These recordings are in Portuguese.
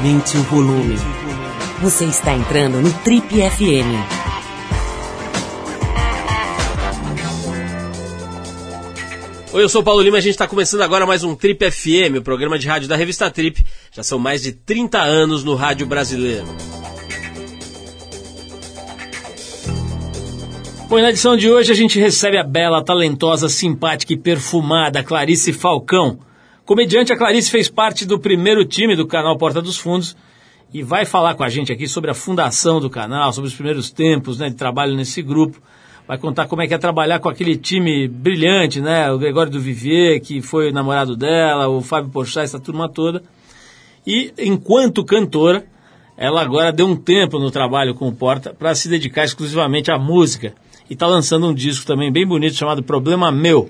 Aumente o volume. Você está entrando no Trip FM. Oi, eu sou o Paulo Lima e a gente está começando agora mais um Trip FM, o programa de rádio da revista Trip. Já são mais de 30 anos no rádio brasileiro. Bom, e na edição de hoje a gente recebe a bela, talentosa, simpática e perfumada Clarice Falcão. Comediante, a Clarice fez parte do primeiro time do canal Porta dos Fundos e vai falar com a gente aqui sobre a fundação do canal, sobre os primeiros tempos né, de trabalho nesse grupo. Vai contar como é que é trabalhar com aquele time brilhante, né? O Gregório do Vivier, que foi o namorado dela, o Fábio Porchat, essa turma toda. E enquanto cantora, ela agora deu um tempo no trabalho com o Porta para se dedicar exclusivamente à música e está lançando um disco também bem bonito chamado Problema Meu.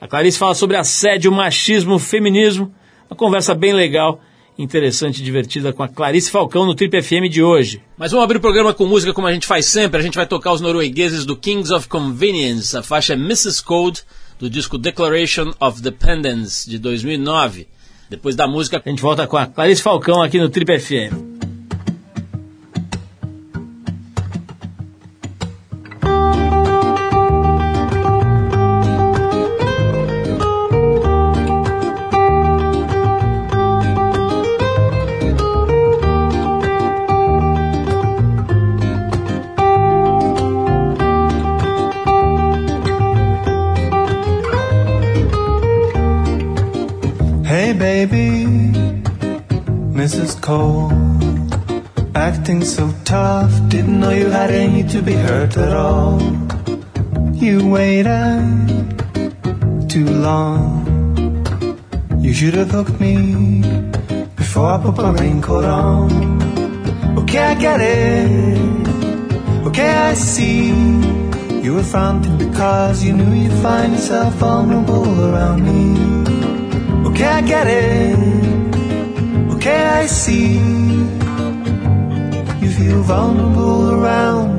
A Clarice fala sobre assédio, machismo, feminismo, uma conversa bem legal, interessante e divertida com a Clarice Falcão no Trip FM de hoje. Mas vamos abrir o programa com música como a gente faz sempre. A gente vai tocar os noruegueses do Kings of Convenience. A faixa é Mrs. Code, do disco Declaration of Dependence, de 2009. Depois da música, a gente volta com a Clarice Falcão aqui no Trip FM. At all. You waited too long. You should have hooked me before I put my raincoat on. Okay, I get it. Okay, I see. You were fronting because you knew you'd find yourself vulnerable around me. Okay, I get it. Okay, I see You feel vulnerable around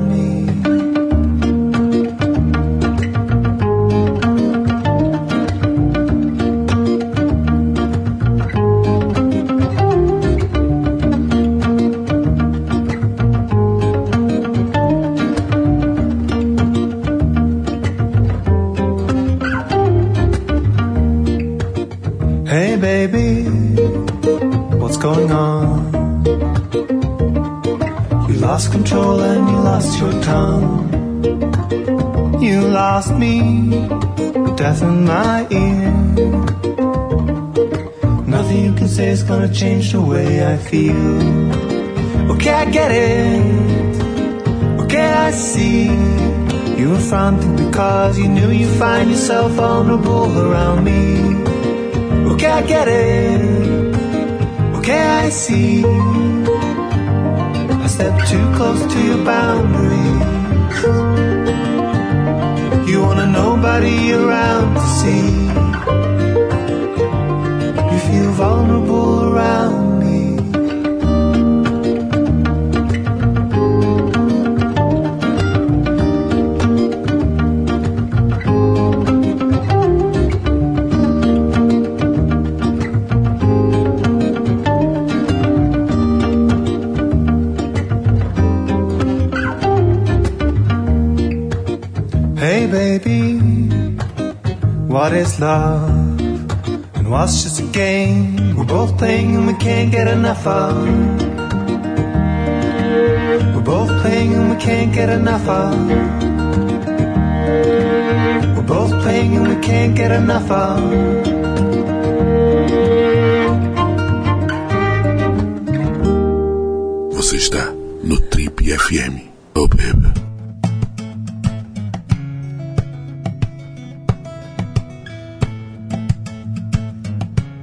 death in my ear. Nothing you can say is gonna change the way I feel. Okay, I get it. Okay, I see. You were fronting because you knew you'd find yourself vulnerable around me. Okay, I get it. Okay, I see. I stepped too close to your boundaries. You wanna nobody around to see. You feel vulnerable what is love and what's just a game we're both playing and we can't get enough of. We're both playing and we can't get enough of. We're both playing and we can't get enough of. Você está no Trip FM.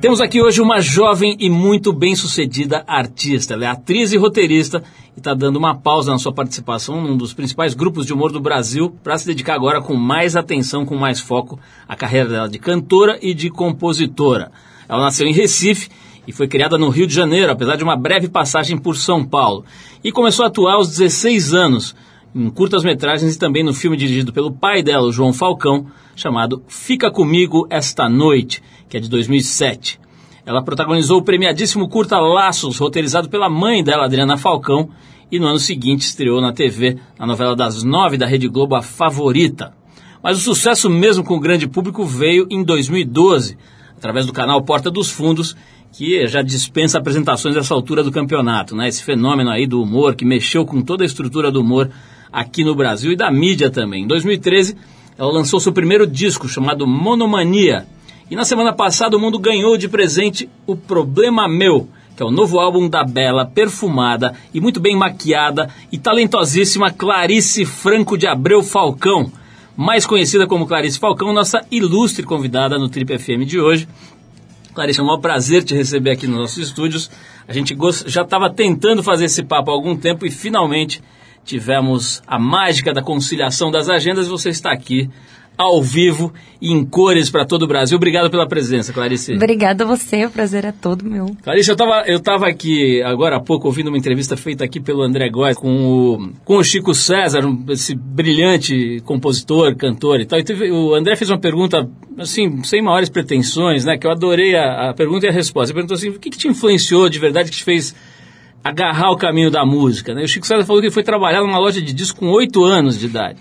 Temos aqui hoje uma jovem e muito bem-sucedida artista. Ela é atriz e roteirista e está dando uma pausa na sua participação num dos principais grupos de humor do Brasil para se dedicar agora com mais atenção, com mais foco à carreira dela de cantora e de compositora. Ela nasceu em Recife e foi criada no Rio de Janeiro, apesar de uma breve passagem por São Paulo. E começou a atuar aos 16 anos, em curtas-metragens e também no filme dirigido pelo pai dela, João Falcão, chamado Fica Comigo Esta Noite, que é de 2007. Ela protagonizou o premiadíssimo curta Laços, roteirizado pela mãe dela, Adriana Falcão, e no ano seguinte estreou na TV, na novela das nove da Rede Globo, A Favorita. Mas o sucesso mesmo com o grande público veio em 2012, através do canal Porta dos Fundos, que já dispensa apresentações nessa altura do campeonato, né? Esse fenômeno aí do humor que mexeu com toda a estrutura do humor aqui no Brasil e da mídia também. Em 2013, ela lançou seu primeiro disco chamado Monomania. E na semana passada o mundo ganhou de presente O Problema Meu, que é o novo álbum da bela, perfumada e muito bem maquiada e talentosíssima Clarice Franco de Abreu Falcão, mais conhecida como Clarice Falcão, nossa ilustre convidada no Trip FM de hoje. Clarice, é um maior prazer te receber aqui nos nossos estúdios. A gente já estava tentando fazer esse papo há algum tempo e finalmente tivemos a mágica da conciliação das agendas. Você está aqui ao vivo e em cores para todo o Brasil. Obrigado pela presença, Clarice. Obrigada a você, o prazer é todo meu. Clarice, eu estava eu tava aqui agora há pouco ouvindo uma entrevista feita aqui pelo André Góes com o, com o Chico César, esse brilhante compositor, cantor e tal. E teve, o André fez uma pergunta, assim, sem maiores pretensões, né? Que eu adorei a, a pergunta e a resposta. Ele perguntou assim, o que, que te influenciou de verdade, que te fez agarrar o caminho da música, né? O Chico César falou que ele foi trabalhar numa loja de disco com oito anos de idade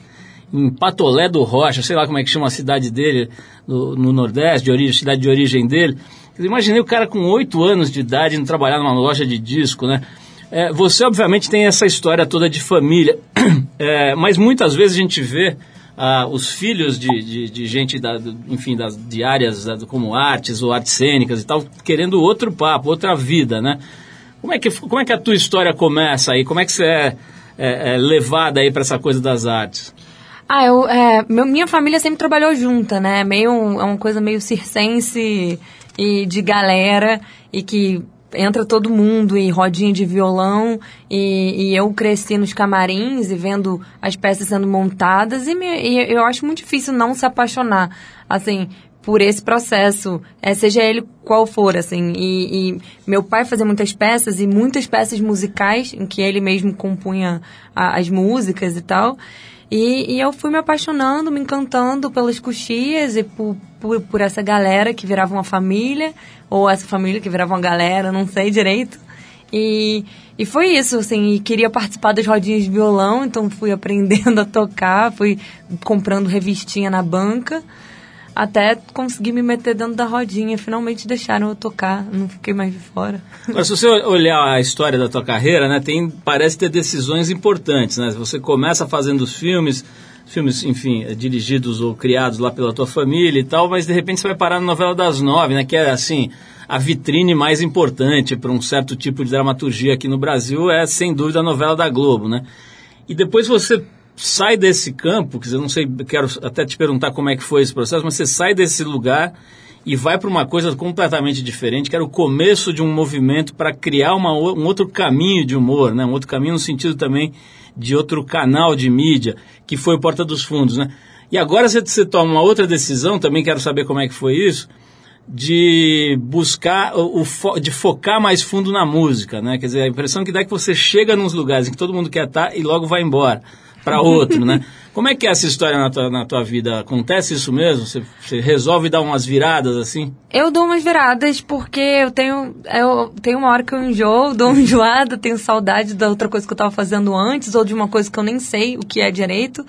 em Patolé do Rocha, sei lá como é que chama a cidade dele, no, no Nordeste, de origem, cidade de origem dele. Eu imaginei o cara com oito anos de idade indo trabalhar numa loja de disco, né? É, você, obviamente, tem essa história toda de família, é, mas muitas vezes a gente vê ah, os filhos de, de, de gente, da, enfim, das, de áreas da, como artes ou artes cênicas e tal, querendo outro papo, outra vida, né? Como é que, como é que a tua história começa aí? Como é que você é, é, é levada aí para essa coisa das artes? Ah, eu, é, meu, minha família sempre trabalhou junta, né? Meio, é uma coisa meio circense e de galera e que entra todo mundo e rodinha de violão e, e, eu cresci nos camarins e vendo as peças sendo montadas e, me, e, eu acho muito difícil não se apaixonar assim por esse processo é, seja ele qual for assim e, e, meu pai fazia muitas peças e muitas peças musicais em que ele mesmo compunha a, as músicas e tal e, e, eu fui me apaixonando, me encantando pelas coxias e por, por, por, essa galera que virava uma família, ou essa família que virava uma galera, não sei direito. E, e foi isso, assim, e queria participar das rodinhas de violão, então fui aprendendo a tocar, fui comprando revistinha na banca até conseguir me meter dentro da rodinha. Finalmente deixaram eu tocar, não fiquei mais de fora. Mas se você olhar a história da tua carreira, né, tem, parece ter decisões importantes, né? Você começa fazendo os filmes, filmes, enfim, dirigidos ou criados lá pela tua família e tal, mas de repente você vai parar na novela das nove, né, que é assim a vitrine mais importante para um certo tipo de dramaturgia aqui no Brasil é sem dúvida a novela da Globo, né? E depois você sai desse campo, quer dizer, não sei, quero até te perguntar como é que foi esse processo, mas você sai desse lugar e vai para uma coisa completamente diferente, que era o começo de um movimento para criar uma, um outro caminho de humor, né? um outro caminho no sentido também de outro canal de mídia, que foi o Porta dos Fundos. Né? E agora você, você toma uma outra decisão, também quero saber como é que foi isso, de buscar, o, de focar mais fundo na música, né? Quer dizer, a impressão que dá é que você chega nos lugares em que todo mundo quer estar e logo vai embora para outro, né? Como é que é essa história na tua, na tua vida? Acontece isso mesmo? Você, você, resolve dar umas viradas assim? Eu dou umas viradas porque eu tenho, eu tenho uma hora que eu enjoo, dou uma enjoada, tenho saudade da outra coisa que eu estava fazendo antes ou de uma coisa que eu nem sei o que é direito.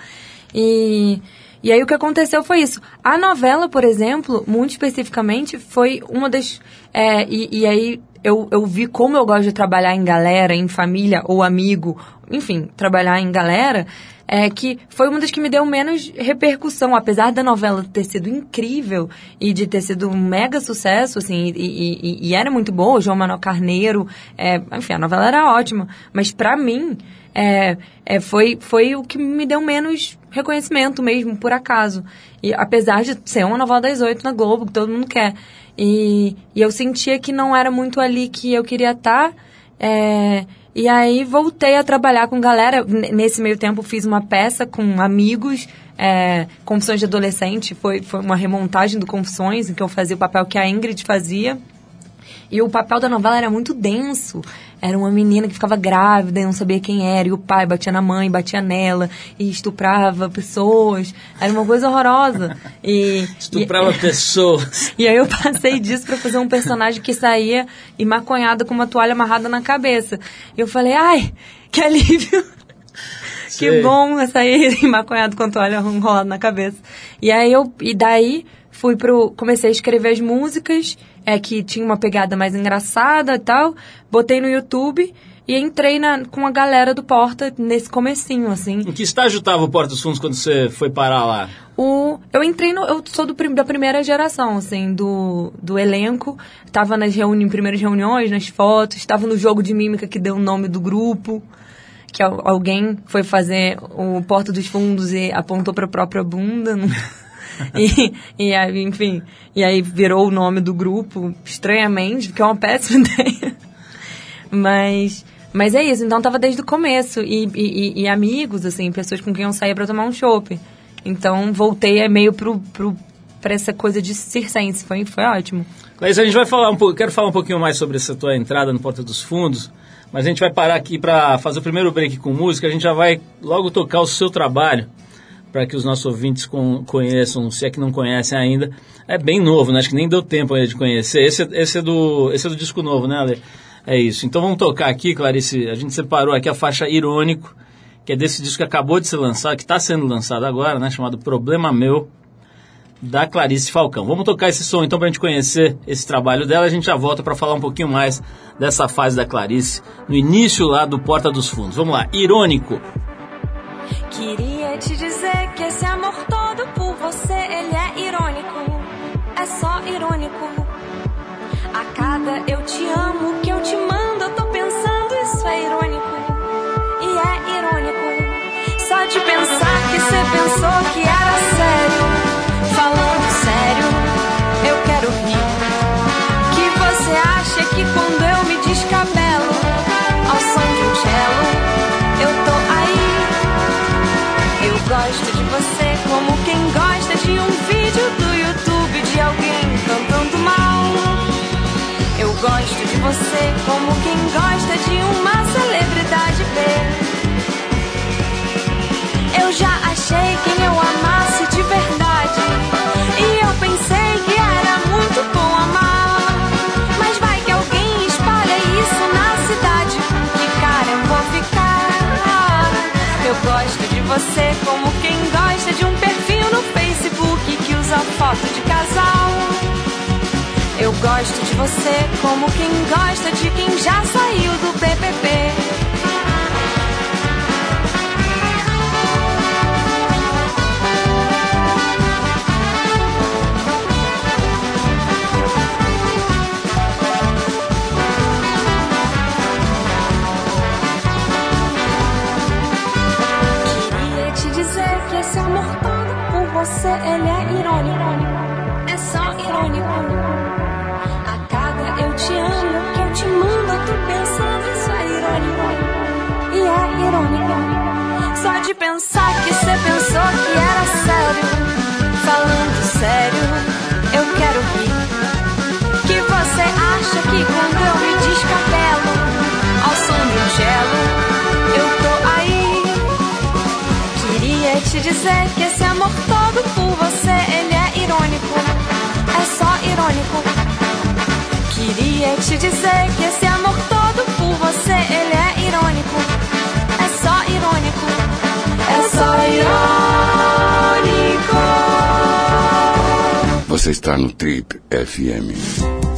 E, e aí o que aconteceu foi isso. A novela, por exemplo, muito especificamente, foi uma das. É, e, e aí eu, eu vi como eu gosto de trabalhar em galera, em família ou amigo, enfim, trabalhar em galera, é que foi uma das que me deu menos repercussão, apesar da novela ter sido incrível e de ter sido um mega sucesso, assim, e, e, e era muito boa, João Manuel Carneiro, é, enfim, a novela era ótima, mas para mim, é, é, foi, foi o que me deu menos reconhecimento mesmo, por acaso. E apesar de ser uma novela das oito na Globo, que todo mundo quer. E, e eu sentia que não era muito ali que eu queria estar. Tá, é, e aí voltei a trabalhar com galera. Nesse meio tempo fiz uma peça com amigos, é, Confissões de Adolescente. Foi, foi uma remontagem do Confissões, em que eu fazia o papel que a Ingrid fazia. E o papel da novela era muito denso. Era uma menina que ficava grávida e não sabia quem era, e o pai batia na mãe, batia nela, e estuprava pessoas. Era uma coisa horrorosa. E, Estuprava e, pessoas. E aí eu passei disso pra fazer um personagem que saía e maconhado com uma toalha amarrada na cabeça. E eu falei, ai, que alívio. Sei. Que bom sair maconhado com a toalha enrolada na cabeça. E aí eu, e daí fui pro, comecei a escrever as músicas, é que tinha uma pegada mais engraçada e tal, botei no YouTube e entrei na, com a galera do Porta nesse comecinho, assim. Em que estágio estava o Porta dos Fundos quando você foi parar lá? O, eu entrei no. Eu sou do, da primeira geração, assim, do, do elenco. Tava nas reuni primeiras reuniões, nas fotos, estava no jogo de mímica que deu o nome do grupo. Que al- alguém foi fazer o Porta dos Fundos e apontou pra própria bunda. não- e, e aí, enfim. E aí virou o nome do grupo, estranhamente, porque é uma péssima ideia. Mas, mas é isso, então tava desde o começo. E, e, e- amigos, assim, pessoas com quem eu saía pra tomar um chopp. Então voltei meio pro, pro, pra essa coisa de circense. Foi, foi ótimo. Clarice, a gente vai falar um pouco, quero falar um pouquinho mais sobre essa tua entrada no Porta dos Fundos, mas a gente vai parar aqui para fazer o primeiro break com música, a gente já vai logo tocar o seu trabalho, para que os nossos ouvintes con- conheçam, se é que não conhecem ainda. É bem novo, né? Acho que nem deu tempo ainda de conhecer. Esse, é- esse, é, do, esse é do disco novo, né, Ale? É isso. Então vamos tocar aqui, Clarice, a gente separou aqui a faixa Irônico, que é desse disco que acabou de ser lançado, que está sendo lançado agora, né? Chamado Problema Meu da Clarice Falcão. Vamos tocar esse som então para a gente conhecer esse trabalho dela. A gente já volta para falar um pouquinho mais dessa fase da Clarice no início lá do Porta dos Fundos. Vamos lá, irônico. Queria irônico. A cada eu te amo que eu te mando, eu tô pensando, isso é irônico. E é irônico. Só de pensar que você pensou que era sério. Falando sério, eu quero rir. Que você acha que quando eu me descabelo ao som de um cello, eu tô aí. Eu gosto de você como você como quem gosta de uma celebridade ver. Eu já achei quem eu amasse de verdade. E eu pensei que era muito bom amar. Mas vai que alguém espalha isso na cidade. Que cara eu vou ficar? Eu gosto de você como quem gosta de um perfil no Facebook que usa foto de casal. Gosto de você como quem gosta de quem já saiu do BBB. Queria te dizer que esse amor todo por você, ele é dizer que esse amor todo por você, ele é irônico. É só irônico. Queria te dizer que esse amor todo por você, ele é irônico. É só irônico. É só irônico. Você está no Trip FM.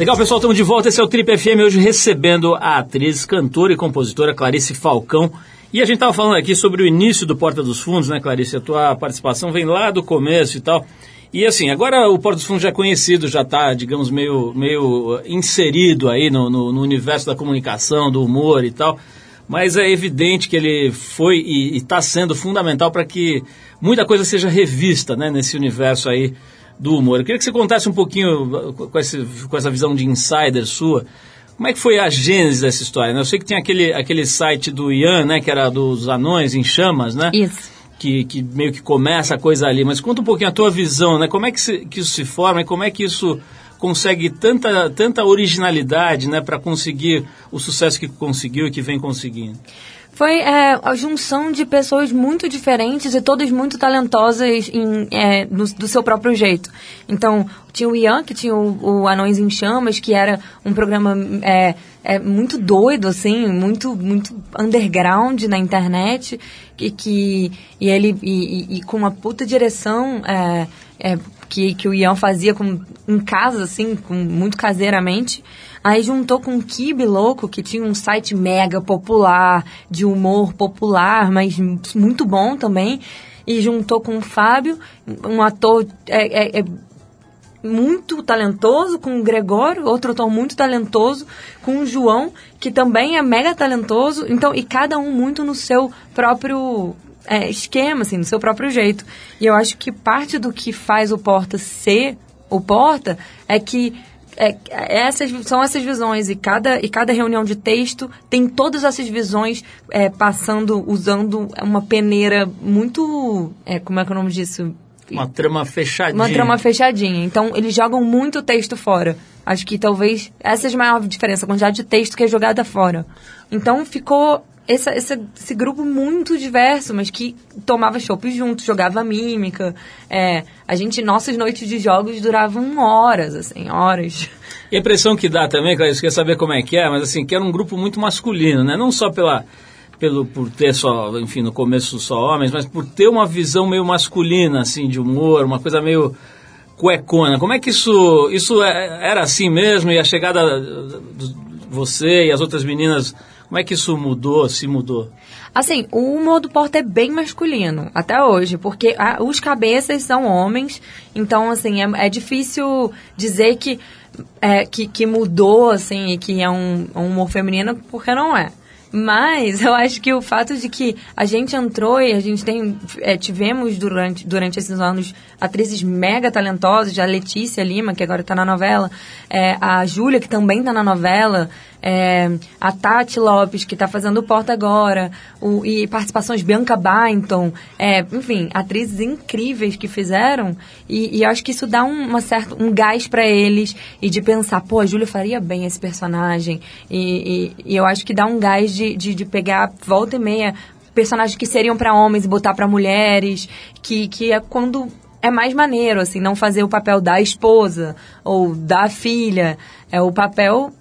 Legal, pessoal, estamos de volta. Esse é o Trip FM, hoje recebendo a atriz, cantora e compositora Clarice Falcão. E a gente estava falando aqui sobre o início do Porta dos Fundos, né, Clarice? A tua participação vem lá do começo e tal. E assim, agora o Porta dos Fundos já é conhecido, já está, digamos, meio, meio uh, inserido aí no, no, no universo da comunicação, do humor e tal. Mas é evidente que ele foi e está sendo fundamental para que muita coisa seja revista né, nesse universo aí do humor. Eu queria que você contasse um pouquinho com, esse, com essa visão de insider sua. Como é que foi a gênese dessa história? né? Eu sei que tem aquele, aquele site do Ian, né, que era dos anões em chamas, né? Isso. que, que meio que começa a coisa ali, mas conta um pouquinho a tua visão, né? Como é que, se, que isso se forma e como é que isso consegue tanta, tanta originalidade, né, para conseguir o sucesso que conseguiu e que vem conseguindo? Foi é, a junção de pessoas muito diferentes e todas muito talentosas em, é, no- do seu próprio jeito. Então, tinha o Ian, que tinha o, o Anões em Chamas, que era um programa é, é, muito doido, assim, muito, muito underground na internet, e, que, e ele e, e- e com uma puta direção é, é, que, que o Ian fazia com, em casa, assim, com, muito caseiramente. Aí juntou com o Kibe Louco, que tinha um site mega popular, de humor popular, mas muito bom também. E juntou com o Fábio, um ator é, é- é muito talentoso, com o Gregório, outro ator muito talentoso, com o João, que também é mega talentoso. Então, e cada um muito no seu próprio é, esquema, assim, no seu próprio jeito. E eu acho que parte do que faz o Porta ser o Porta é que é, essas são essas visões e cada, e cada reunião de texto tem todas essas visões é, passando, usando uma peneira muito. É, como é que é o nome disso? Uma trama fechadinha. Uma trama fechadinha. Então, eles jogam muito texto fora. Acho que talvez essa seja a maior diferença, a quantidade de texto que é jogada fora. Então, ficou essa, esse, esse grupo muito diverso, mas que tomava chopp junto, jogava mímica. É, a gente, nossas noites de jogos duravam horas, assim, horas. E a impressão que dá também, Clarice, eu queria saber como é que é, mas assim, que era um grupo muito masculino, né? Não só pela, pelo, por ter só, enfim, no começo só homens, mas por ter uma visão meio masculina, assim, de humor, uma coisa meio cuecona. Como é que isso, isso é- era assim mesmo? E a chegada de você e as outras meninas, como é que isso mudou, se mudou? Assim, o humor do Porta é bem masculino, até hoje, porque ah, os cabeças são homens, então, assim, é, é difícil dizer que, é, que, que mudou, assim, e que é um, um humor feminino, porque não é. Mas eu acho que o fato de que a gente entrou e a gente tem é, tivemos durante, durante esses anos atrizes mega talentosas, a Letícia Lima, que agora está na novela, é, a Júlia, que também está na novela, é, a Tati Lopes, que está fazendo o Porta agora, o, e participações Bianca Bainton, é, enfim, atrizes incríveis que fizeram, e, e eu acho que isso dá um, uma certa, um gás para eles, e de pensar, pô, a Júlia faria bem esse personagem, e, e, e eu acho que dá um gás de, de, de pegar volta e meia personagens que seriam para homens e botar para mulheres, que, que é quando é mais maneiro, assim, não fazer o papel da esposa ou da filha, é o papel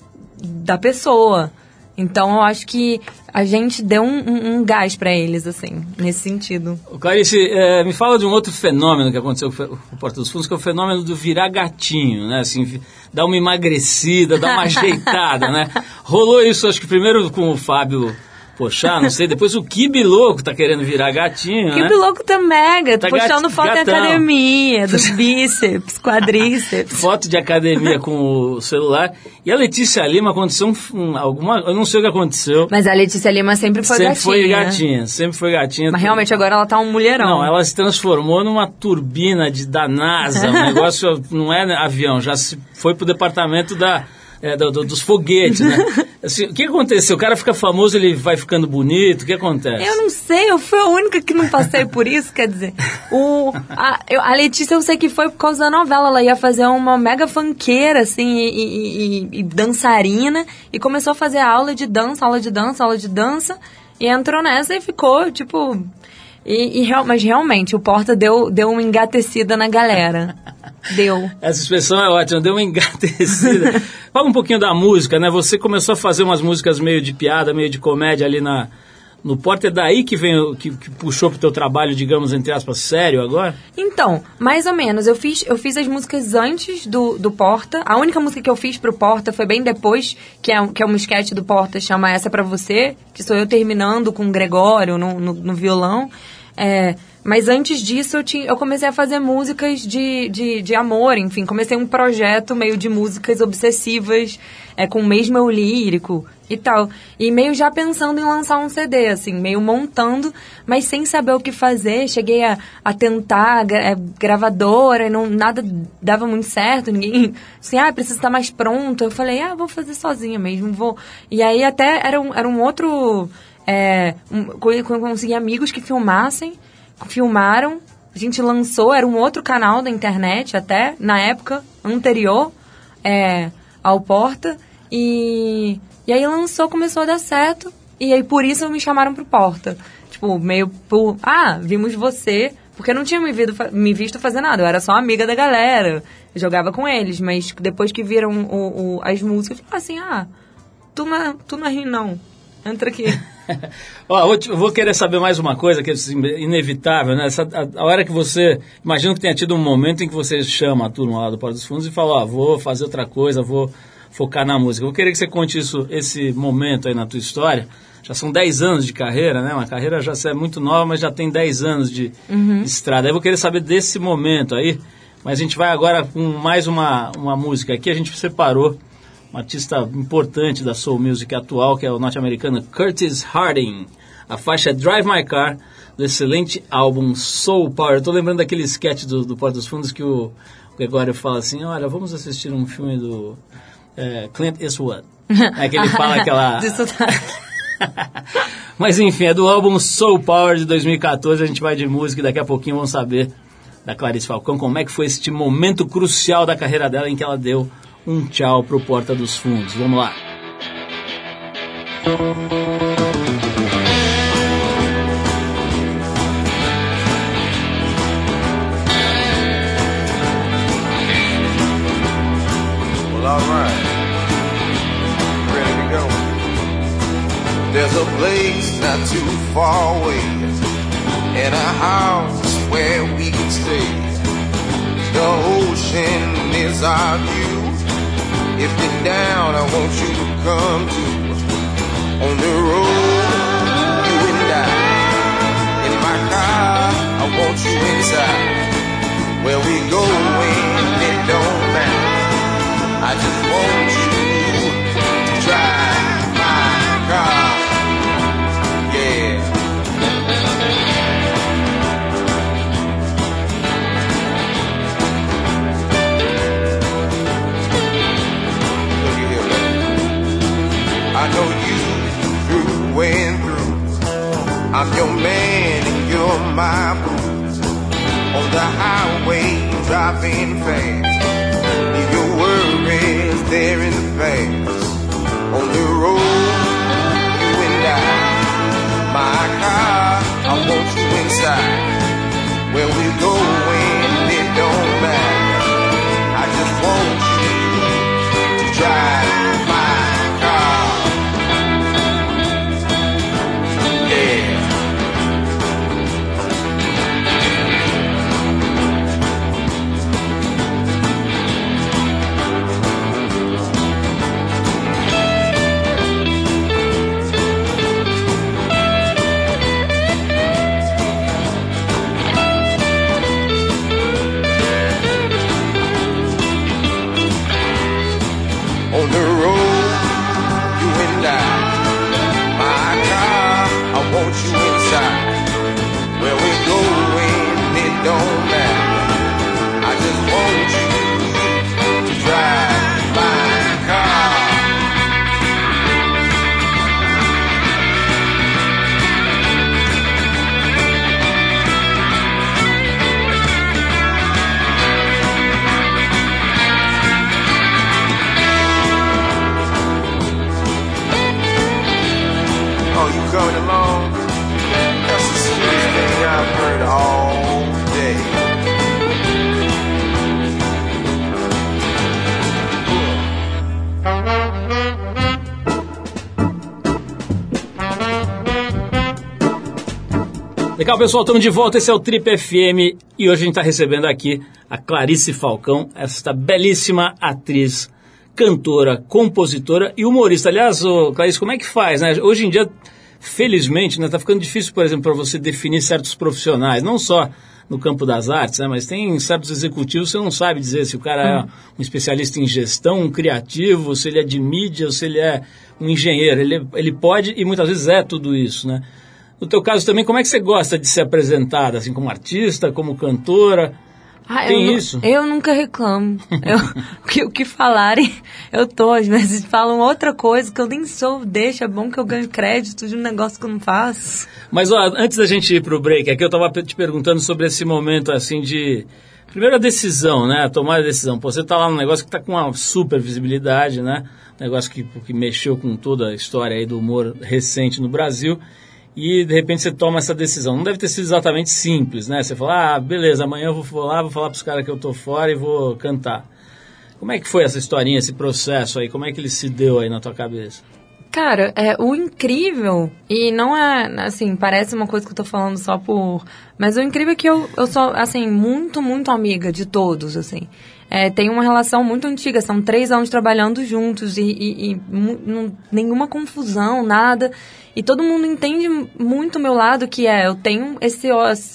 da pessoa. Então eu acho que a gente deu um, um, um gás para eles, assim, nesse sentido. Clarice, é, me fala de um outro fenômeno que aconteceu com o Porta dos Fundos, que é o fenômeno do virar gatinho, né? Assim, dar uma emagrecida, dar uma ajeitada, né? Rolou isso, acho que primeiro com o Fábio Pochá, não sei, depois o Kibe Louco tá querendo virar gatinho, Que né? louco tá mega, Tá postando foto em gatão. academia, dos bíceps, quadríceps. Foto de academia com o celular. E a Letícia Lima aconteceu um, um- alguma. Eu não sei o que aconteceu. Mas a Letícia Lima sempre foi sempre gatinha. foi gatinha, sempre foi gatinha. Mas realmente agora ela tá um mulherão. Não, ela se transformou numa turbina de, da NASA. O negócio não é avião, já se foi pro departamento da, é, do- do- dos foguetes, né? Assim, o que aconteceu? O cara fica famoso, ele vai ficando bonito, o que acontece? Eu não sei, eu fui a única que não passei por isso, quer dizer. O, a, eu- a Letícia eu sei que foi por causa da novela, ela ia fazer uma mega funkeira, assim, e, e- e- e dançarina, e começou a fazer aula de dança, aula de dança, aula de dança, e entrou nessa e ficou, tipo... E, e real- mas realmente, o Porta deu, deu uma engatecida na galera. Deu. Essa expressão é ótima, deu uma engatecida. Fala um pouquinho da música, né? Você começou a fazer umas músicas meio de piada, meio de comédia ali na, no Porta. É daí que, vem, que, que puxou pro teu trabalho, digamos, entre aspas, sério agora? Então, mais ou menos. Eu fiz, eu fiz as músicas antes do, do Porta. A única música que eu fiz pro Porta foi bem depois, que é, que é um sketch do Porta, chama Essa Pra Você, que sou eu terminando com o Gregório no, no, no violão. É, mas antes disso, eu, tinha, eu comecei a fazer músicas de, de, de amor, enfim. Comecei um projeto meio de músicas obsessivas, é, com o mesmo eu lírico e tal. E meio já pensando em lançar um CD, assim, meio montando, mas sem saber o que fazer. Cheguei a, a tentar gra- é, gravadora, e não, nada dava muito certo, ninguém. Assim, ah, precisa estar mais pronto. Eu falei, ah, vou fazer sozinha mesmo, vou. E aí até era um, era um outro. É, um, co- co- consegui amigos que filmassem. filmaram, a gente lançou, era um outro canal da internet até, na época anterior é, ao Porta. E, e aí lançou, começou a dar certo. E aí por isso me chamaram pro Porta. Tipo, meio por. Ah, vimos você. Porque eu não tinha me, visto, me visto fazer nada, eu era só amiga da galera. Eu jogava com eles, mas depois que viram o, o, as músicas, assim, ah, tu não, tu não é não. Entra aqui. Ó, vou, te- vou querer saber mais uma coisa que é assim, inevitável, né? Essa- a, a hora que você. Imagino que tenha tido um momento em que você chama a turma lá do Porta dos Fundos e fala, ó, vou fazer outra coisa, vou focar na música. Vou querer que você conte isso, esse momento aí na tua história. Já são 10 anos de carreira, né? Uma carreira já é muito nova, mas já tem 10 anos de estrada. Aí eu vou querer saber desse momento aí. Mas a gente vai agora com mais uma, uma música aqui. A gente separou um artista importante da soul music atual, que é o norte-americano Curtis Harding. A faixa é Drive My Car, do excelente álbum Soul Power. Eu tô lembrando daquele sketch do, do Porta dos Fundos que o Gregório fala assim, olha, vamos assistir um filme do é, Clint Eastwood. É que ele fala aquela... Mas enfim, é do álbum Soul Power de 2014. A gente vai de música e daqui a pouquinho vamos saber da Clarice Falcão como é que foi este momento crucial da carreira dela em que ela deu um tchau pro Porta dos Fundos. Vamos lá. There's a place not too far away, and a house where we can stay. The ocean is our view. If you're down, I want you to come too. On the road, you and I. In my car, I want you inside. Where we go going, it don't matter. I just want you I'm your man and you're my boo. On the highway, driving fast. Leave your worries there in the past. On the road, you and I. My car, I want you inside. Where we going, pessoal, estamos de volta. Esse é o Trip FM e hoje a gente está recebendo aqui a Clarice Falcão, esta belíssima atriz, cantora, compositora e humorista. Aliás, ô, Clarice, como é que faz? Né? Hoje em dia, felizmente, está ficando difícil, por exemplo, para você definir certos profissionais, não só no campo das artes, né, mas tem certos executivos você não sabe dizer se o cara é um especialista em gestão, um criativo, se ele é de mídia, ou se ele é um engenheiro. Ele, ele pode e muitas vezes é tudo isso, né? No teu caso também, como é que você gosta de ser apresentada, assim, como artista, como cantora? Ah, Tem eu, isso? Eu nunca reclamo. Eu, o, que, o que falarem, eu tô. Às vezes falam outra coisa que eu nem sou. Deixa, é bom que eu ganho crédito de um negócio que eu não faço. Mas ó, antes da gente ir pro break, aqui eu tava te perguntando sobre esse momento assim de. Primeiro a decisão, né? A tomada de decisão. Pô, você tá lá num negócio que tá com uma super visibilidade, né? Negócio que, que mexeu com toda a história aí do humor recente no Brasil. E de repente você toma essa decisão. Não deve ter sido exatamente simples, né? Você fala, ah, beleza, amanhã eu vou lá, vou falar pros caras que eu tô fora e vou cantar. Como é que foi essa historinha, esse processo aí? Como é que ele se deu aí na tua cabeça? Cara, é o incrível, e não é, assim, parece uma coisa que eu tô falando só por. Mas o incrível é que eu, eu sou, assim, muito, muito amiga de todos, assim. É, tem uma relação muito antiga, são três anos trabalhando juntos e, e- e nenhuma confusão, nada. E todo mundo entende muito o meu lado, que é, eu tenho esse,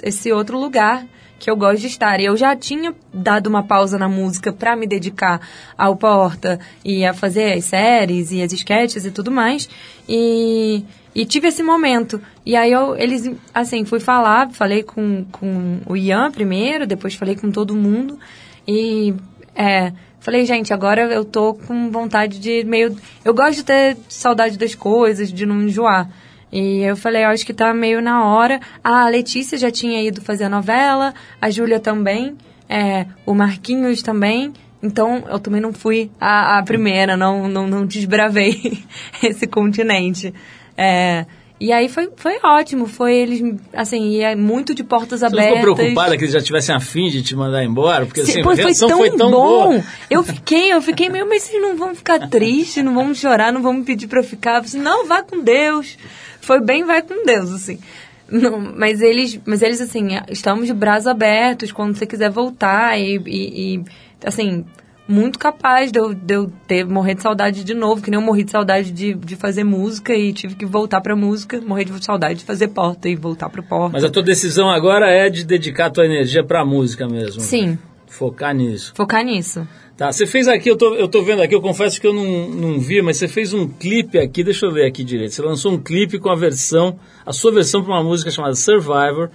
esse outro lugar que eu gosto de estar. E eu já tinha dado uma pausa na música pra me dedicar ao Porta e a fazer as séries e as sketches e tudo mais. E, e tive esse momento. E aí eu, eles, assim, fui falar, falei com, com o Ian primeiro, depois falei com todo mundo. E é, falei, gente, agora eu tô com vontade de meio. Eu gosto de ter saudade das coisas, de não enjoar. E eu falei, acho que tá meio na hora. A Letícia já tinha ido fazer a novela, a Júlia também, é, o Marquinhos também. Então, eu também não fui a, a primeira, não, não, não desbravei esse continente. É, e aí foi, foi ótimo, foi eles, assim, e é muito de portas Você abertas. ficou preocupada que eles já tivessem afim de te mandar embora? Porque Sim, assim, pô, a foi tão, foi tão bom. boa. Eu fiquei, eu fiquei meio, mas vocês não vão ficar tristes, não vão chorar, não vão me pedir pra eu ficar. Eu falei, não, vá com Deus. Foi bem, vai com Deus, assim. Não, mas eles, mas eles assim, estamos de braços abertos quando você quiser voltar e, e- e, assim, muito capaz de eu, de eu ter morrer de saudade de novo, que nem eu morri de saudade de, de fazer música e tive que voltar pra música, morrer de saudade de fazer porta e voltar pro porta. Mas a tua decisão agora é de dedicar a tua energia pra música mesmo. Sim, Focar nisso. focar nisso. Tá, você fez aqui, eu tô, eu tô vendo aqui, eu confesso que eu não, não vi, mas você fez um clipe aqui, deixa eu ver aqui direito. Você lançou um clipe com a versão, a sua versão para uma música chamada Survivor,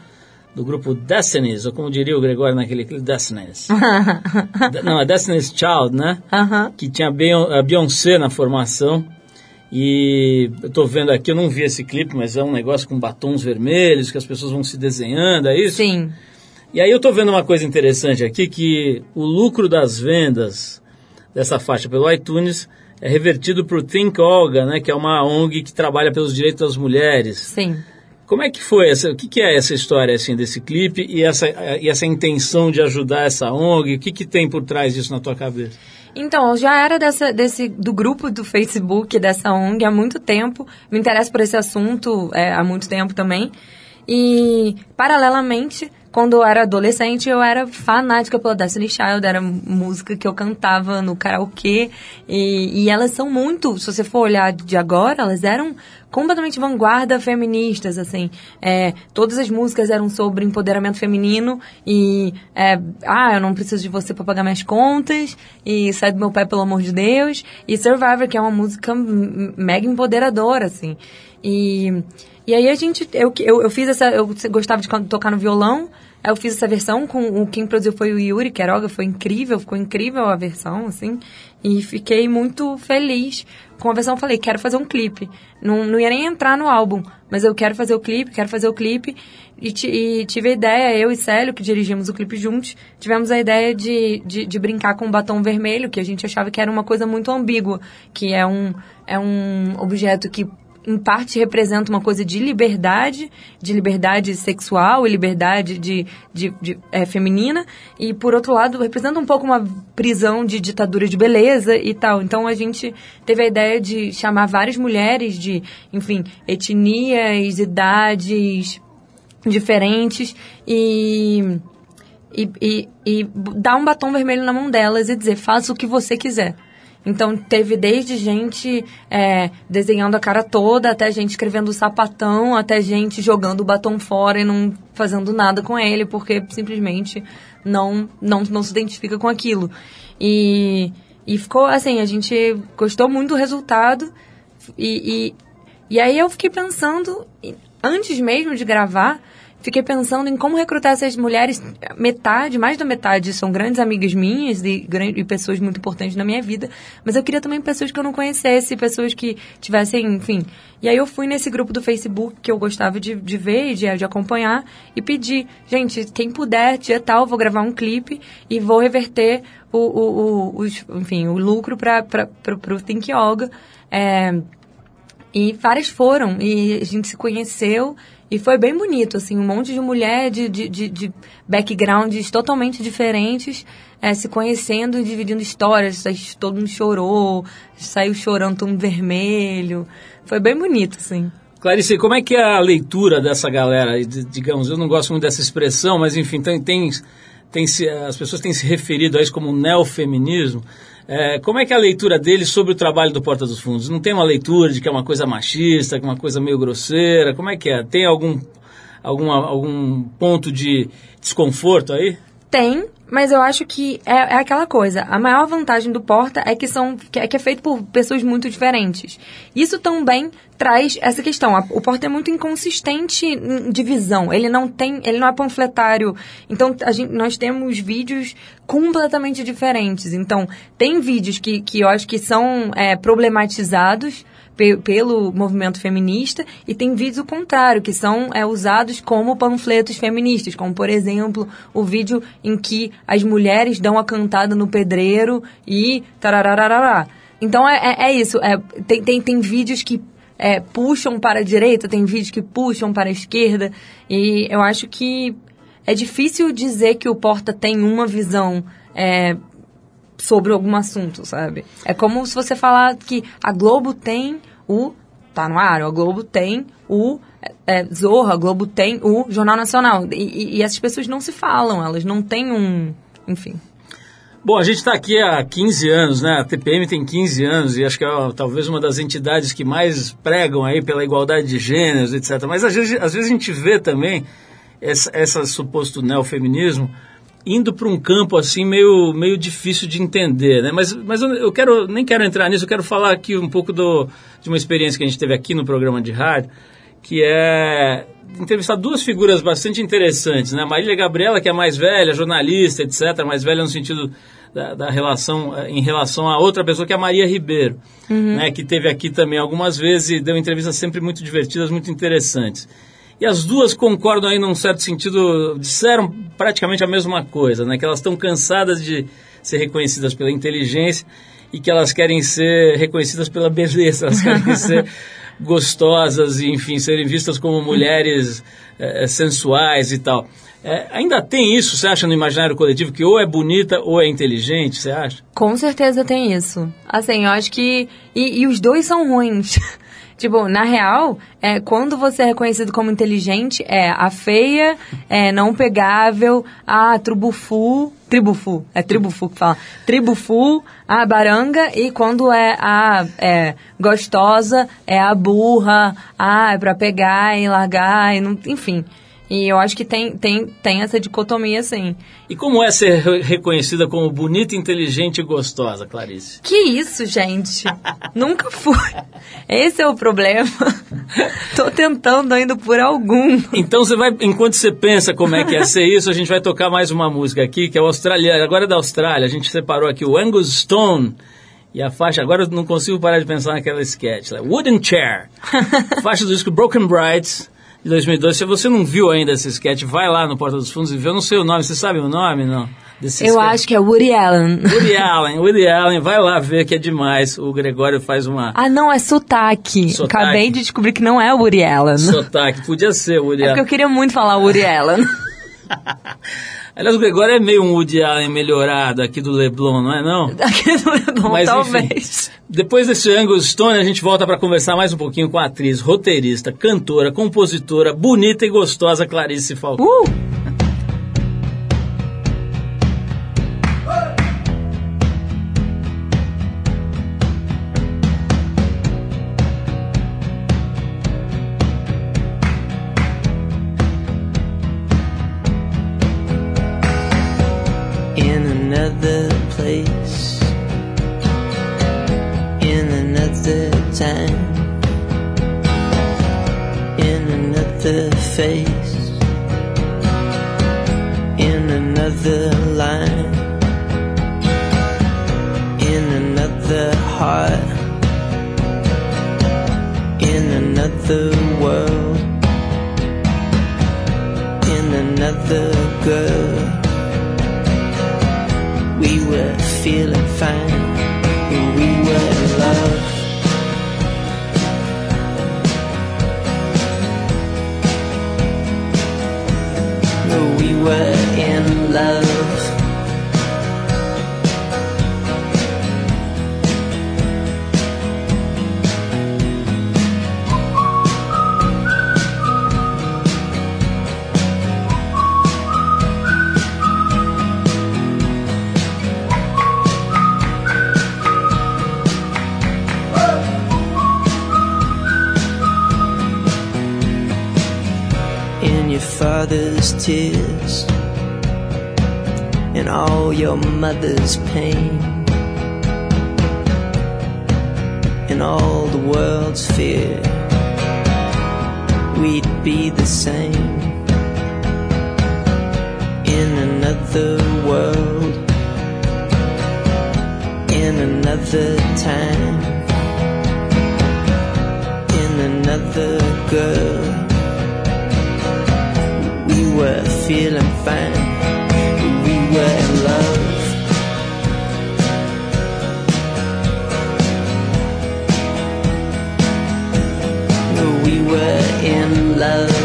do grupo Destinies, ou como diria o Gregório naquele clipe, Destinies. De- não, é Destiny's Child, né? Aham. que tinha a Beyoncé na formação. E eu tô vendo aqui, eu não vi esse clipe, mas é um negócio com batons vermelhos, que as pessoas vão se desenhando, é isso? Sim. E aí eu tô vendo uma coisa interessante aqui, que o lucro das vendas dessa faixa pelo iTunes é revertido para o Think Olga, né, que é uma ONG que trabalha pelos direitos das mulheres. Sim. Como é que foi essa, o que, que é essa história assim desse clipe e essa, e essa intenção de ajudar essa ONG? O que, que tem por trás disso na tua cabeça? Então, eu já era dessa, desse, do grupo do Facebook, dessa ONG, há muito tempo. Me interesso por esse assunto é, há muito tempo também. E, paralelamente, quando eu era adolescente, eu era fanática pela Destiny Child, era música que eu cantava no karaokê. E, e elas são muito, se você for olhar de agora, elas eram completamente vanguarda feministas, assim. É, todas as músicas eram sobre empoderamento feminino e, é, ah, eu não preciso de você para pagar minhas contas e sai do meu pé, pelo amor de Deus. E Survivor, que é uma música mega empoderadora, assim. E, e aí a gente, eu, eu, eu fiz essa, eu gostava de tocar no violão, eu fiz essa versão com o quem produziu foi o Yuri Queiroga, foi incrível, ficou incrível a versão, assim, e fiquei muito feliz com a versão. Falei, quero fazer um clipe. Não, não ia nem entrar no álbum, mas eu quero fazer o clipe, quero fazer o clipe. E, e tive a ideia, eu e Célio, que dirigimos o clipe juntos, tivemos a ideia de, de, de brincar com o batom vermelho, que a gente achava que era uma coisa muito ambígua, que é um, é um objeto que em parte representa uma coisa de liberdade, de liberdade sexual e liberdade de, de, de, é, feminina, e por outro lado representa um pouco uma prisão de ditadura de beleza e tal. Então a gente teve a ideia de chamar várias mulheres de, enfim, etnias, idades diferentes e e, e, e dar um batom vermelho na mão delas e dizer faça o que você quiser. Então teve desde gente é, desenhando a cara toda, até gente escrevendo sapatão, até gente jogando o batom fora e não fazendo nada com ele, porque simplesmente não, não, não se identifica com aquilo. E, e ficou assim, a gente gostou muito do resultado. E, e, e aí eu fiquei pensando, antes mesmo de gravar, fiquei pensando em como recrutar essas mulheres. Metade, mais da metade, são grandes amigas minhas e, e pessoas muito importantes na minha vida. Mas eu queria também pessoas que eu não conhecesse, pessoas que tivessem, enfim. E aí eu fui nesse grupo do Facebook que eu gostava de, de ver e de, de acompanhar e pedi, gente, quem puder, dia tal, vou gravar um clipe e vou reverter o, o, o, enfim, o lucro para o Think Yoga. É, e várias foram, e a gente se conheceu, e foi bem bonito, assim, um monte de mulher de, de, de, de backgrounds totalmente diferentes, eh, se conhecendo e dividindo histórias, todo mundo chorou, saiu chorando todo mundo vermelho, foi bem bonito, assim. Clarice, como é que é a leitura dessa galera? Digamos, eu não gosto muito dessa expressão, mas enfim, tem, tem, tem as pessoas têm se referido a isso como neofeminismo. É, como é que é a leitura deles sobre o trabalho do Porta dos Fundos? Não tem uma leitura de que é uma coisa machista, que é uma coisa meio grosseira? Como é que é? Tem algum, alguma, algum ponto de desconforto aí? Tem, mas eu acho que é, é aquela coisa. A maior vantagem do Porta é que são que é, que é feito por pessoas muito diferentes. Isso também traz essa questão. O Porta é muito inconsistente de visão. Ele não tem, ele não é panfletário. Então gente, nós temos vídeos completamente diferentes. Então tem vídeos que, que eu acho que são é, problematizados pe- pelo movimento feminista e tem vídeos o contrário, que são é, usados como panfletos feministas, como por exemplo o vídeo em que as mulheres dão a cantada no pedreiro e tarararará. Então é, é, é isso, é, tem, tem, tem vídeos que é, puxam para a direita, tem vídeos que puxam para a esquerda e eu acho que é difícil dizer que o Porta tem uma visão é, sobre algum assunto, sabe? É como se você falar que a Globo tem o. Tá no ar, a Globo tem o é, Zorra, a Globo tem o Jornal Nacional. E, e- essas pessoas não se falam, elas não têm um. Enfim. Bom, a gente está aqui há 15 anos, né? A TPM tem 15 anos e acho que é ó, talvez uma das entidades que mais pregam aí pela igualdade de gêneros, etc. Mas às vezes, às vezes a gente vê também essa suposto neofeminismo indo para um campo assim meio, meio difícil de entender, né? Mas, mas eu, quero nem quero entrar nisso, eu quero falar aqui um pouco do, de uma experiência que a gente teve aqui no programa de rádio, que é entrevistar duas figuras bastante interessantes, né? A Marília Gabriela, que é mais velha, jornalista, etc., mais velha no sentido da, da relação, eh, em relação a outra pessoa que é a Maria Ribeiro, né? Que teve aqui também algumas vezes e deu entrevistas sempre muito divertidas, muito interessantes. E as duas concordam aí num certo sentido, disseram praticamente a mesma coisa, né? Que elas estão cansadas de ser reconhecidas pela inteligência e que elas querem ser reconhecidas pela beleza, elas querem ser gostosas e, enfim, serem vistas como mulheres eh, sensuais e tal. Eh, ainda tem isso, você acha, no imaginário coletivo, que ou é bonita ou é inteligente, você acha? Com certeza tem isso. Assim, eu acho que. E, e os dois são ruins. tipo, na real, é, quando você é reconhecido como inteligente, é a feia, é não pegável, a trubufu. Tribufu, é tribufu que fala. Tribufu, a baranga, e quando é a é, gostosa, é a burra, ah, é pra pegar e largar, e não, enfim. E eu acho que tem, tem, tem essa dicotomia, assim. E como é ser re- reconhecida como bonita, inteligente e gostosa, Clarice? Que isso, gente? Nunca fui. Esse é o problema. Tô tentando ainda por algum. Então você vai, enquanto você pensa como é que é ser isso, a gente vai tocar mais uma música aqui, que é o australiano, agora é da Austrália, a gente separou aqui o Angus Stone e a faixa, agora eu não consigo parar de pensar naquela sketch, lá, Wooden Chair, faixa do disco Broken Brides, de 2002. Se você não viu ainda esse sketch, vai lá no Porta dos Fundos e vê, eu não sei o nome, você sabe o nome, não? Desse Eu sketch? acho que é Woody Allen. Woody Allen, Woody Allen, vai lá ver que é demais. O Gregório faz uma Ah, não, é sotaque. Sotaque. Acabei de descobrir que não é Woody Allen. sotaque, podia ser o Woody É porque Allen. eu queria muito falar Woody Allen. Aliás, o Gregório é meio um Woody Allen melhorado aqui do Leblon, não é não? Aqui é bom, Mas, talvez. enfim, depois desse Angus Stone, a gente volta para conversar mais um pouquinho com a atriz, roteirista, cantora, compositora, bonita e gostosa Clarice Falcão. Uh! Your father's tears, and all your mother's pain, and all the world's fear, we'd be the same in another world, in another time, in another girl were feeling fine. We were in love. We were in love.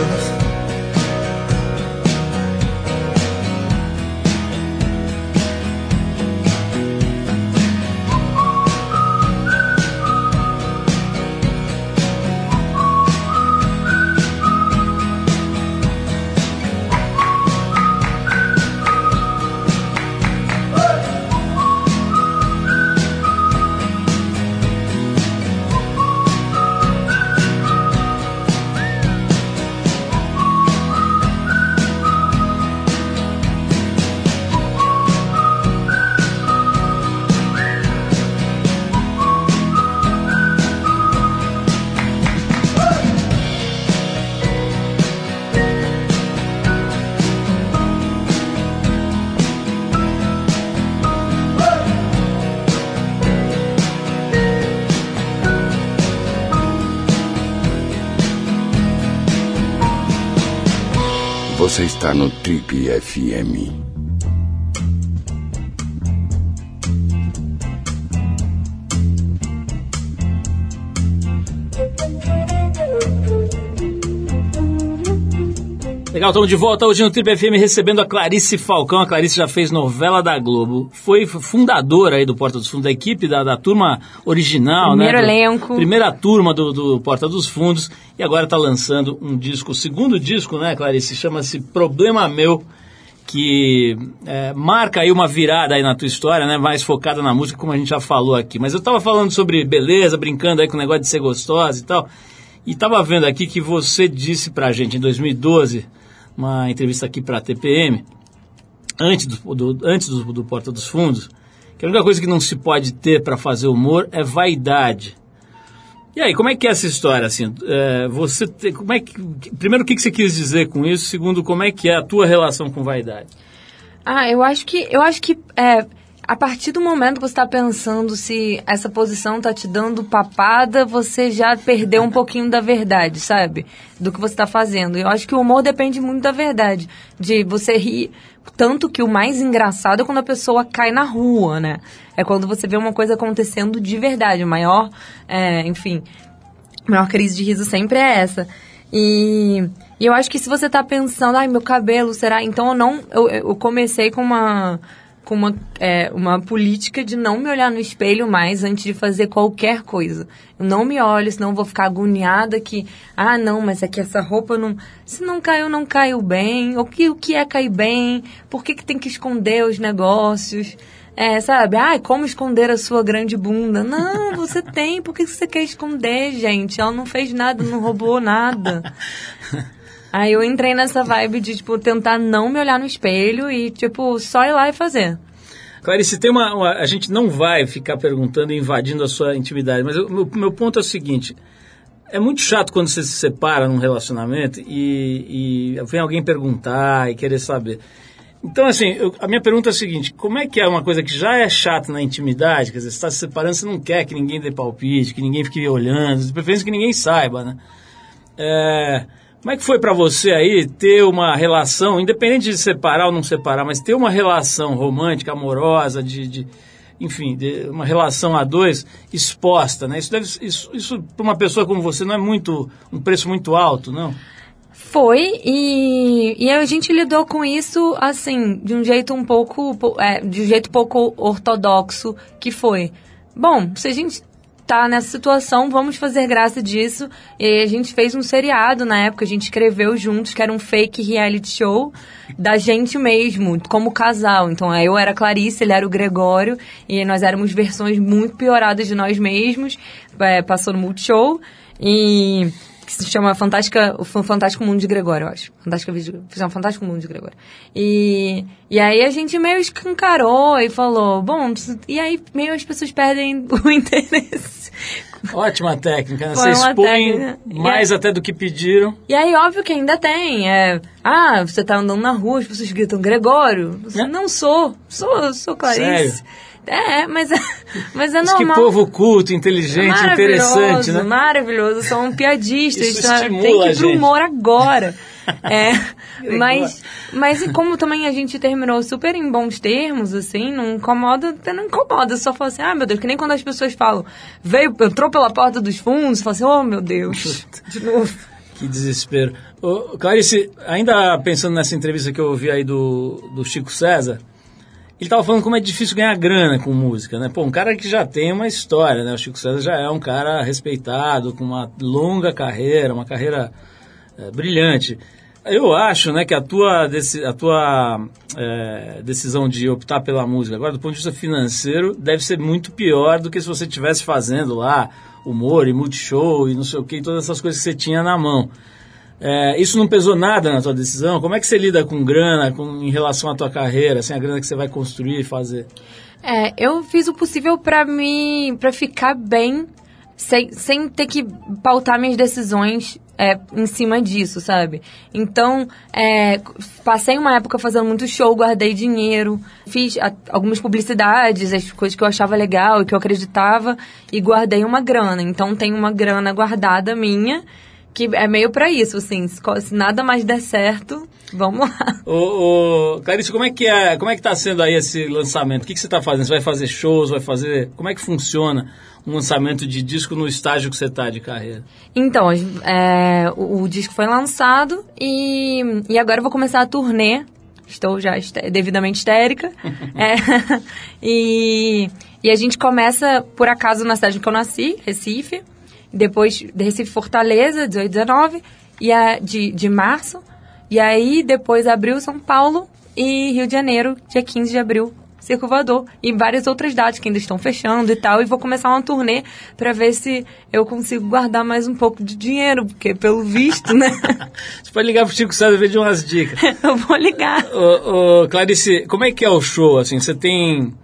Você está no Trip FM. Legal, estamos de volta hoje no Trip FM recebendo a Clarice Falcão. A Clarice já fez novela da Globo, foi fundadora aí do Porta dos Fundos, da equipe da, da turma original, Primeiro né? do- elenco. Primeira turma do, do Porta dos Fundos e agora está lançando um disco, o segundo disco, né, Clarice? Chama-se Problema Meu, que é, marca aí uma virada aí na tua história, né? Mais focada na música, como a gente já falou aqui. Mas eu estava falando sobre beleza, brincando aí com o negócio de ser gostosa e tal. E estava vendo aqui que você disse pra gente em 2012, uma entrevista aqui pra TPM, antes do, do- antes do, do Porta dos Fundos, que a única coisa que não se pode ter para fazer humor é vaidade. E aí, como é que é essa história, assim? É, você te- como é que, primeiro, o que, que você quis dizer com isso? Segundo, como é que é a tua relação com vaidade? Ah, eu acho que eu acho que é, a partir do momento que você está pensando se essa posição tá te dando papada, você já perdeu um pouquinho da verdade, sabe? Do que você está fazendo. Eu acho que o humor depende muito da verdade, de você rir tanto que o mais engraçado é quando a pessoa cai na rua, né? É quando você vê uma coisa acontecendo de verdade. O maior, é, enfim, a maior crise de riso sempre é essa. E, e eu acho que se você tá pensando, ai, meu cabelo, será? Então eu não. Eu, eu comecei com uma. Com uma, é, uma política de não me olhar no espelho mais antes de fazer qualquer coisa. Eu não me olho, senão vou ficar agoniada que, ah, não, mas é que essa roupa não. Se não caiu, não caiu bem. O que, o que é cair bem? Por que, que tem que esconder os negócios? É, sabe? Ai, como esconder a sua grande bunda? Não, você tem. Por que você quer esconder, gente? Ela não fez nada, não roubou nada. Aí eu entrei nessa vibe de, tipo, tentar não me olhar no espelho e, tipo, só ir lá e fazer. Clarice, tem uma, uma- A gente não vai ficar perguntando e invadindo a sua intimidade, mas o meu, meu ponto é o seguinte: é muito chato quando você se separa num relacionamento e, e vem alguém perguntar e querer saber. Então, assim, eu- a minha pergunta é a seguinte: como é que é uma coisa que já é chata na intimidade? Quer dizer, você está se separando, você não quer que ninguém dê palpite, que ninguém fique olhando, de preferência que ninguém saiba, né? É, como é que foi pra você aí ter uma relação, independente de separar ou não separar, mas ter uma relação romântica, amorosa, de, de- enfim, de uma relação a dois exposta, né? Isso deve, isso, isso para uma pessoa como você não é muito um preço muito alto, não? Foi, e, e a gente lidou com isso, assim, de um jeito um pouco, po- é, de um jeito pouco ortodoxo, que foi, bom, se a gente tá nessa situação, vamos fazer graça disso, e a gente fez um seriado na época, a gente escreveu juntos, que era um fake reality show da gente mesmo, como casal, então eu era Clarice, ele era o Gregório, e nós éramos versões muito pioradas de nós mesmos, é, passou no Multishow, e que se chama Fantástica, o Fan- Fantástico Mundo de Gregório, eu acho. Fantástica fizeram Fantástico Mundo de Gregório. E, e aí a gente meio escancarou e falou, bom, e aí meio as pessoas perdem o interesse. Ótima técnica, né? Foi Você uma expõe técnica. mais até do que pediram. E aí, óbvio que ainda tem. É, ah, você tá andando na rua, as pessoas gritam, Gregório. Você, Né? Não sou, sou, sou Clarice. É, mas é, mas é Mas que normal. povo culto, inteligente, Maravilhoso, interessante, né? Maravilhoso, são piadistas, Isso tá? estimula tem que ir pro humor agora. É, mas, mas como também a gente terminou super em bons termos, assim, não incomoda, não incomoda, só fala assim, ah, meu Deus, que nem quando as pessoas falam, veio, entrou pela porta dos fundos, fala assim, oh, meu Deus, de novo. Que desespero. Ô, Clarice, ainda pensando nessa entrevista que eu ouvi aí do, do Chico César, ele tava falando como é difícil ganhar grana com música, né? Pô, um cara que já tem uma história, né? O Chico César já é um cara respeitado, com uma longa carreira, uma carreira é, brilhante. Eu acho, né, que a tua, a tua é, decisão de optar pela música, agora do ponto de vista financeiro, deve ser muito pior do que se você estivesse fazendo lá humor e multishow e não sei o que, todas essas coisas que você tinha na mão. É, isso não pesou nada na tua decisão? Como é que você lida com grana com, em relação à tua carreira, assim, a grana que você vai construir e fazer? É, eu fiz o possível pra me, para ficar bem, sem, sem ter que pautar minhas decisões é, em cima disso, sabe? Então, é, passei uma época fazendo muito show, guardei dinheiro, fiz a- algumas publicidades, as coisas que eu achava legal e que eu acreditava, e guardei uma grana. Então, tem uma grana guardada minha, que é meio pra isso, assim, se, nada mais der certo, vamos lá. Ô, ô, Clarice, como é que é, como é que tá sendo aí esse lançamento? O que, que você está fazendo? Você vai fazer shows, vai fazer... Como é que funciona um lançamento de disco no estágio que você está de carreira? Então, é, o, o disco foi lançado e, e agora eu vou começar a turnê. Estou já histé- devidamente histérica. É, e, e a gente começa, por acaso, na cidade que eu nasci, Recife. Depois, de Recife, Fortaleza, 18, 19 e a, de, de março. E aí, depois, abril, São Paulo e Rio de Janeiro, dia 15 de abril, Circo Voador. E várias outras datas que ainda estão fechando e tal. E vou começar uma turnê pra ver se eu consigo guardar mais um pouco de dinheiro, porque pelo visto, né? Você pode ligar pro Chico César e pedir umas dicas. eu vou ligar. Ô, ô, Clarice, como é que é o show? Assim, você tem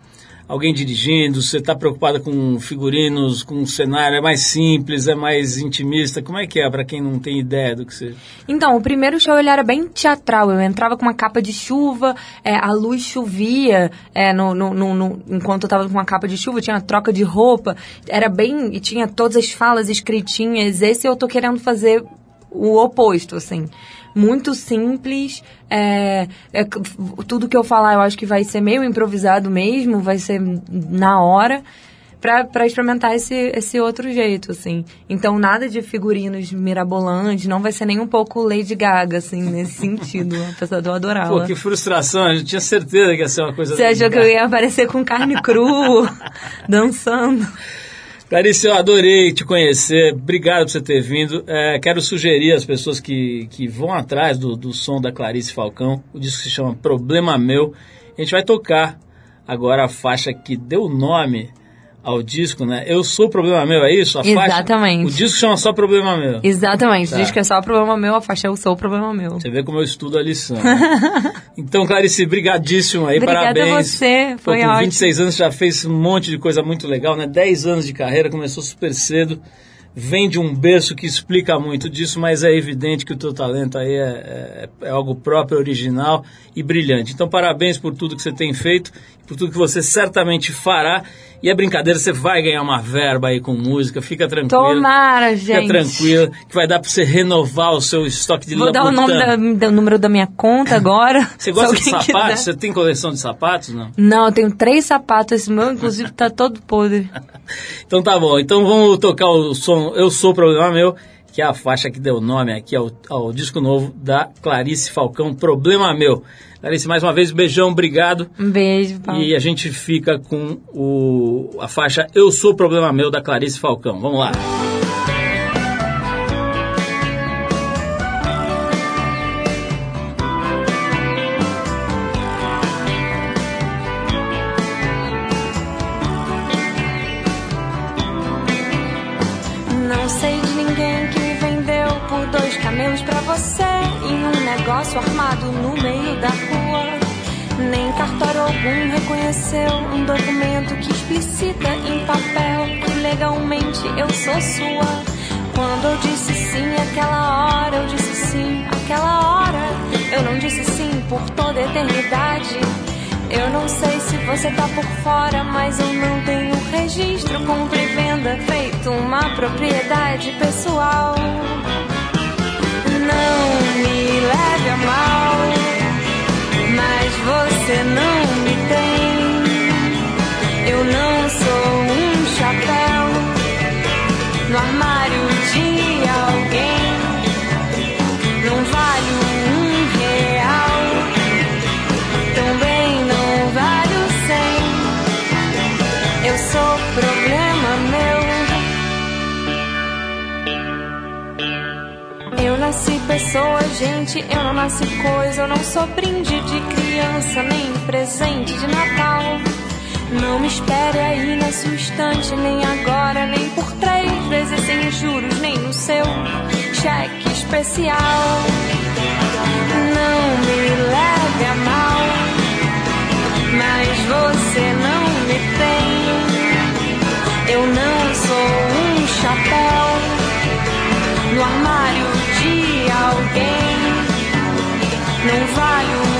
alguém dirigindo? Você está preocupada com figurinos, com um cenário? É mais simples? É mais intimista? Como é que é para quem não tem ideia do que você... Então, o primeiro show ele era bem teatral. Eu entrava com uma capa de chuva, é, a luz chovia é, no, no, no- no- enquanto eu tava com uma capa de chuva, tinha troca de roupa. Era bem. E tinha todas as falas escritinhas. Esse eu tô querendo fazer o oposto, assim. Muito simples. é, é, tudo que eu falar eu acho que vai ser meio improvisado mesmo, vai ser na hora pra, pra experimentar esse, esse outro jeito, assim. Então, nada de figurinos mirabolantes, não vai ser nem um pouco Lady Gaga, assim, nesse sentido, apesar de eu Pô, que frustração. A gente tinha certeza que ia ser uma coisa... Você achou que eu ia aparecer com carne crua, dançando? Clarice, eu adorei te conhecer. Obrigado por você ter vindo. É, quero sugerir às pessoas que, que vão atrás do, do som da Clarice Falcão. O disco se chama Problema Meu. A gente vai tocar agora a faixa que deu nome ao disco, né? Eu sou o problema meu, é isso? A Exatamente. Faixa, o disco chama só Problema Meu. Exatamente, Tá. diz que é só o problema meu, a faixa eu sou o problema meu. Você vê como eu estudo a lição. né? então, Clarice, brigadíssimo aí, Obrigada a parabéns. você, Pô, foi com ótimo. 26 anos já fez um monte de coisa muito legal, né? 10 anos de carreira, começou super cedo. vem de um berço que explica muito disso, mas é evidente que o teu talento aí é, é, é algo próprio, original e brilhante. Então, parabéns por tudo que você tem feito, por tudo que você certamente fará. E é brincadeira, você vai ganhar uma verba aí com música, fica tranquilo. Tomara, Fica gente. tranquilo, que vai dar pra você renovar o seu estoque de Vou dar o nome da, do número da minha conta agora. Você gosta de sapatos? quiser. Você tem coleção de sapatos, não? Não, eu tenho três sapatos. Esse meu, inclusive, tá todo podre. Então tá bom, então vamos tocar o som Eu Sou o Problema Meu, que é a faixa que deu nome aqui ao, ao disco novo da Clarice Falcão, Problema Meu. Clarice, mais uma vez, beijão, obrigado. Um beijo, Paulo. E a gente fica com o, a faixa Eu Sou o Problema Meu, da Clarice Falcão. Vamos lá. Não sei de ninguém que me vendeu por dois camelos pra você em um negócio armado no meio da rua. Nem cartório algum reconheceu um documento que explicita em papel que legalmente eu sou sua. Quando eu disse sim aquela hora, eu disse sim aquela hora. Eu não disse sim por toda eternidade. Eu não sei se você tá por fora, mas eu não tenho registro, compra e venda, feito uma propriedade pessoal. Não me leve a mal, você não pessoa, gente, eu não nasci coisa. Eu não sou brinde de criança, nem presente de Natal. Não me espere aí nesse instante, nem agora, nem por três vezes sem juros, nem no seu cheque especial. Não me leve a mal, mas você não me tem. Eu não sou um chapéu no armário alguém. Não vale um